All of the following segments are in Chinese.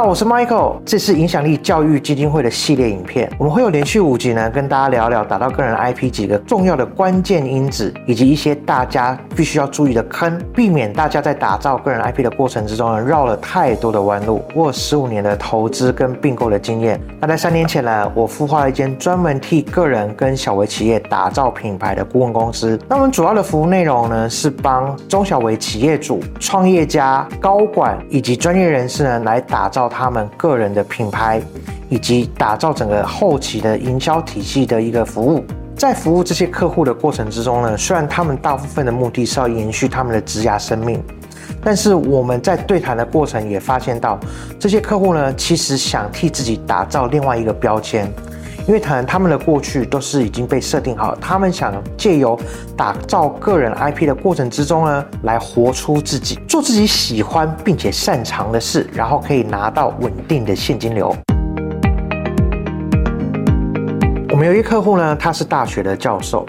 好，我是 Michael，这是影响力教育基金会的系列影片，我们会有连续五集呢，跟大家聊聊打造个人 IP 几个重要的关键因子，以及一些大家必须要注意的坑，避免大家在打造个人 IP 的过程之中呢，绕了太多的弯路。我有十五年的投资跟并购的经验，那在三年前呢，我孵化了一间专门替个人跟小微企业打造品牌的顾问公司。那我们主要的服务内容呢，是帮中小微企业主、创业家、高管以及专业人士呢，来打造。他们个人的品牌，以及打造整个后期的营销体系的一个服务，在服务这些客户的过程之中呢，虽然他们大部分的目的是要延续他们的职涯生命，但是我们在对谈的过程也发现到，这些客户呢，其实想替自己打造另外一个标签。因为可能他们的过去都是已经被设定好，他们想借由打造个人 IP 的过程之中呢，来活出自己，做自己喜欢并且擅长的事，然后可以拿到稳定的现金流。我们有一客户呢，他是大学的教授，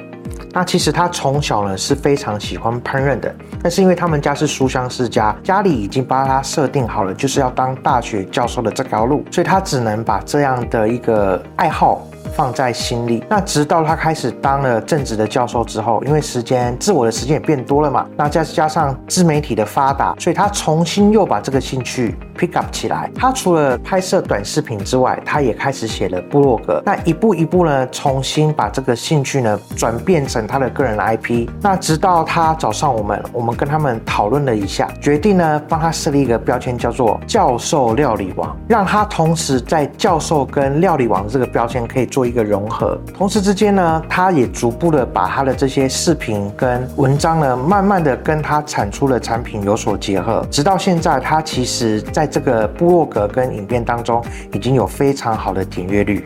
那其实他从小呢是非常喜欢烹饪的，但是因为他们家是书香世家，家里已经帮他设定好了就是要当大学教授的这条路，所以他只能把这样的一个爱好。放在心里。那直到他开始当了正职的教授之后，因为时间自我的时间也变多了嘛，那再加上自媒体的发达，所以他重新又把这个兴趣 pick up 起来。他除了拍摄短视频之外，他也开始写了部落格。那一步一步呢，重新把这个兴趣呢转变成他的个人 IP。那直到他找上我们，我们跟他们讨论了一下，决定呢帮他设立一个标签，叫做教授料理王，让他同时在教授跟料理王这个标签可以做。做一个融合，同时之间呢，他也逐步的把他的这些视频跟文章呢，慢慢的跟他产出的产品有所结合，直到现在，他其实在这个部落格跟影片当中，已经有非常好的点阅率。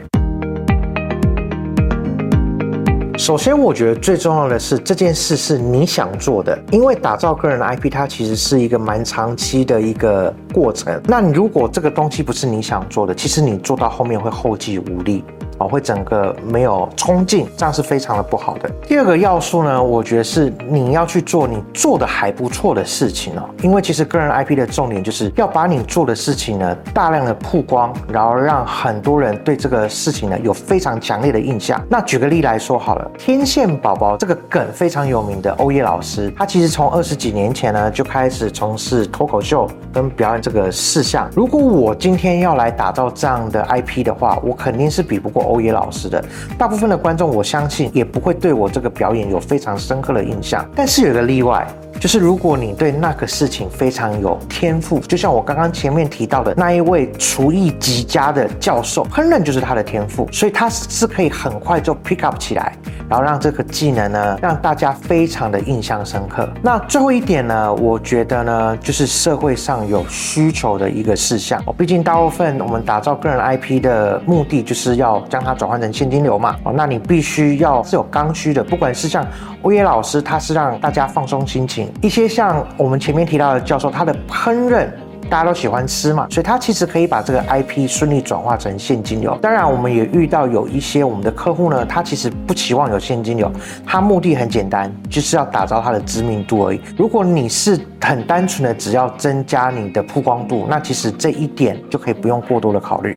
首先，我觉得最重要的是这件事是你想做的，因为打造个人的 IP，它其实是一个蛮长期的一个过程。那如果这个东西不是你想做的，其实你做到后面会后继无力。哦，会整个没有冲劲，这样是非常的不好的。第二个要素呢，我觉得是你要去做你做的还不错的事情哦，因为其实个人 IP 的重点就是要把你做的事情呢大量的曝光，然后让很多人对这个事情呢有非常强烈的印象。那举个例来说好了，天线宝宝这个梗非常有名的欧耶老师，他其实从二十几年前呢就开始从事脱口秀跟表演这个事项。如果我今天要来打造这样的 IP 的话，我肯定是比不过。欧耶老师的大部分的观众，我相信也不会对我这个表演有非常深刻的印象。但是有个例外，就是如果你对那个事情非常有天赋，就像我刚刚前面提到的那一位厨艺极佳的教授，烹饪就是他的天赋，所以他是可以很快就 pick up 起来。然后让这个技能呢，让大家非常的印象深刻。那最后一点呢，我觉得呢，就是社会上有需求的一个事项。哦，毕竟大部分我们打造个人 IP 的目的，就是要将它转换成现金流嘛。哦，那你必须要是有刚需的，不管是像欧耶老师，他是让大家放松心情；一些像我们前面提到的教授，他的烹饪。大家都喜欢吃嘛，所以他其实可以把这个 IP 顺利转化成现金流。当然，我们也遇到有一些我们的客户呢，他其实不期望有现金流，他目的很简单，就是要打造他的知名度而已。如果你是很单纯的只要增加你的曝光度，那其实这一点就可以不用过多的考虑。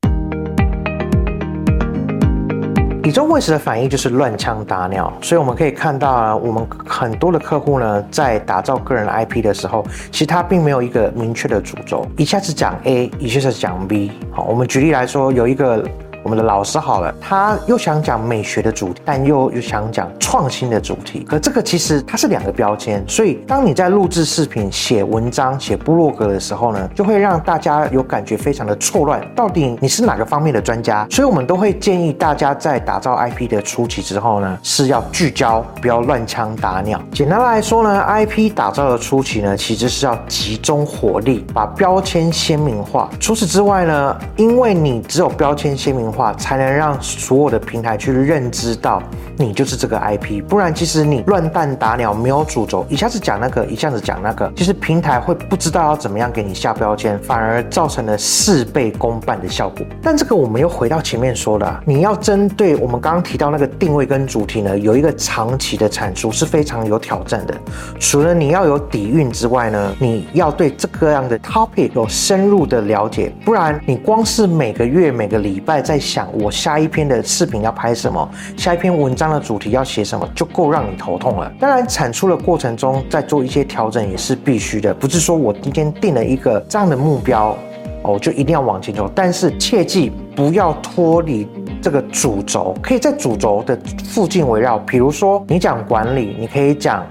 以终为始的反应就是乱枪打鸟，所以我们可以看到啊，我们很多的客户呢，在打造个人 IP 的时候，其实他并没有一个明确的主轴，一下子讲 A，一下子讲 B。好，我们举例来说，有一个。我们的老师好了，他又想讲美学的主题，但又又想讲创新的主题。可这个其实它是两个标签，所以当你在录制视频、写文章、写部落格的时候呢，就会让大家有感觉非常的错乱。到底你是哪个方面的专家？所以我们都会建议大家在打造 IP 的初期之后呢，是要聚焦，不要乱枪打鸟。简单来说呢，IP 打造的初期呢，其实是要集中火力，把标签鲜明化。除此之外呢，因为你只有标签鲜明化。话，才能让所有的平台去认知到你就是这个 IP。不然，其实你乱弹打鸟，没有主轴，一下子讲那个，一下子讲那个，其实平台会不知道要怎么样给你下标签，反而造成了事倍功半的效果。但这个我们又回到前面说的，你要针对我们刚刚提到那个定位跟主题呢，有一个长期的产出是非常有挑战的。除了你要有底蕴之外呢，你要对这个样的 topic 有深入的了解，不然你光是每个月、每个礼拜在在想我下一篇的视频要拍什么，下一篇文章的主题要写什么，就够让你头痛了。当然，产出的过程中再做一些调整也是必须的，不是说我今天定了一个这样的目标，哦，就一定要往前走。但是切记不要脱离这个主轴，可以在主轴的附近围绕。比如说你讲管理，你可以讲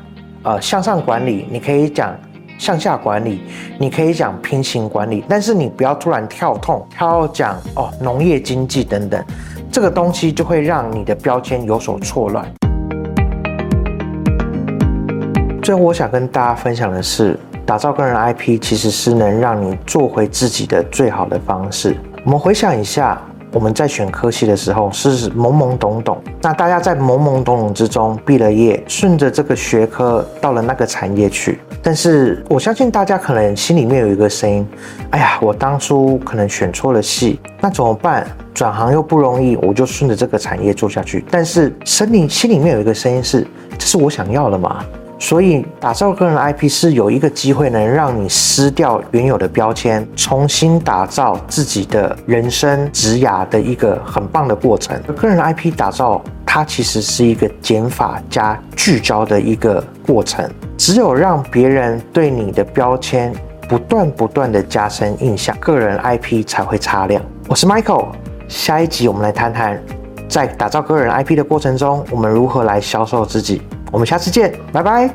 呃向上管理，你可以讲。向下管理，你可以讲平行管理，但是你不要突然跳痛，跳讲哦农业经济等等，这个东西就会让你的标签有所错乱。最后，我想跟大家分享的是，打造个人 IP 其实是能让你做回自己的最好的方式。我们回想一下。我们在选科系的时候是懵懵懂懂，那大家在懵懵懂懂之中毕了业，顺着这个学科到了那个产业去。但是我相信大家可能心里面有一个声音：哎呀，我当初可能选错了系，那怎么办？转行又不容易，我就顺着这个产业做下去。但是心里心里面有一个声音是：这是我想要的吗？所以，打造个人 IP 是有一个机会能让你撕掉原有的标签，重新打造自己的人生职涯的一个很棒的过程。个人 IP 打造，它其实是一个减法加聚焦的一个过程。只有让别人对你的标签不断不断的加深印象，个人 IP 才会擦亮。我是 Michael，下一集我们来谈谈，在打造个人 IP 的过程中，我们如何来销售自己。我们下次见，拜拜。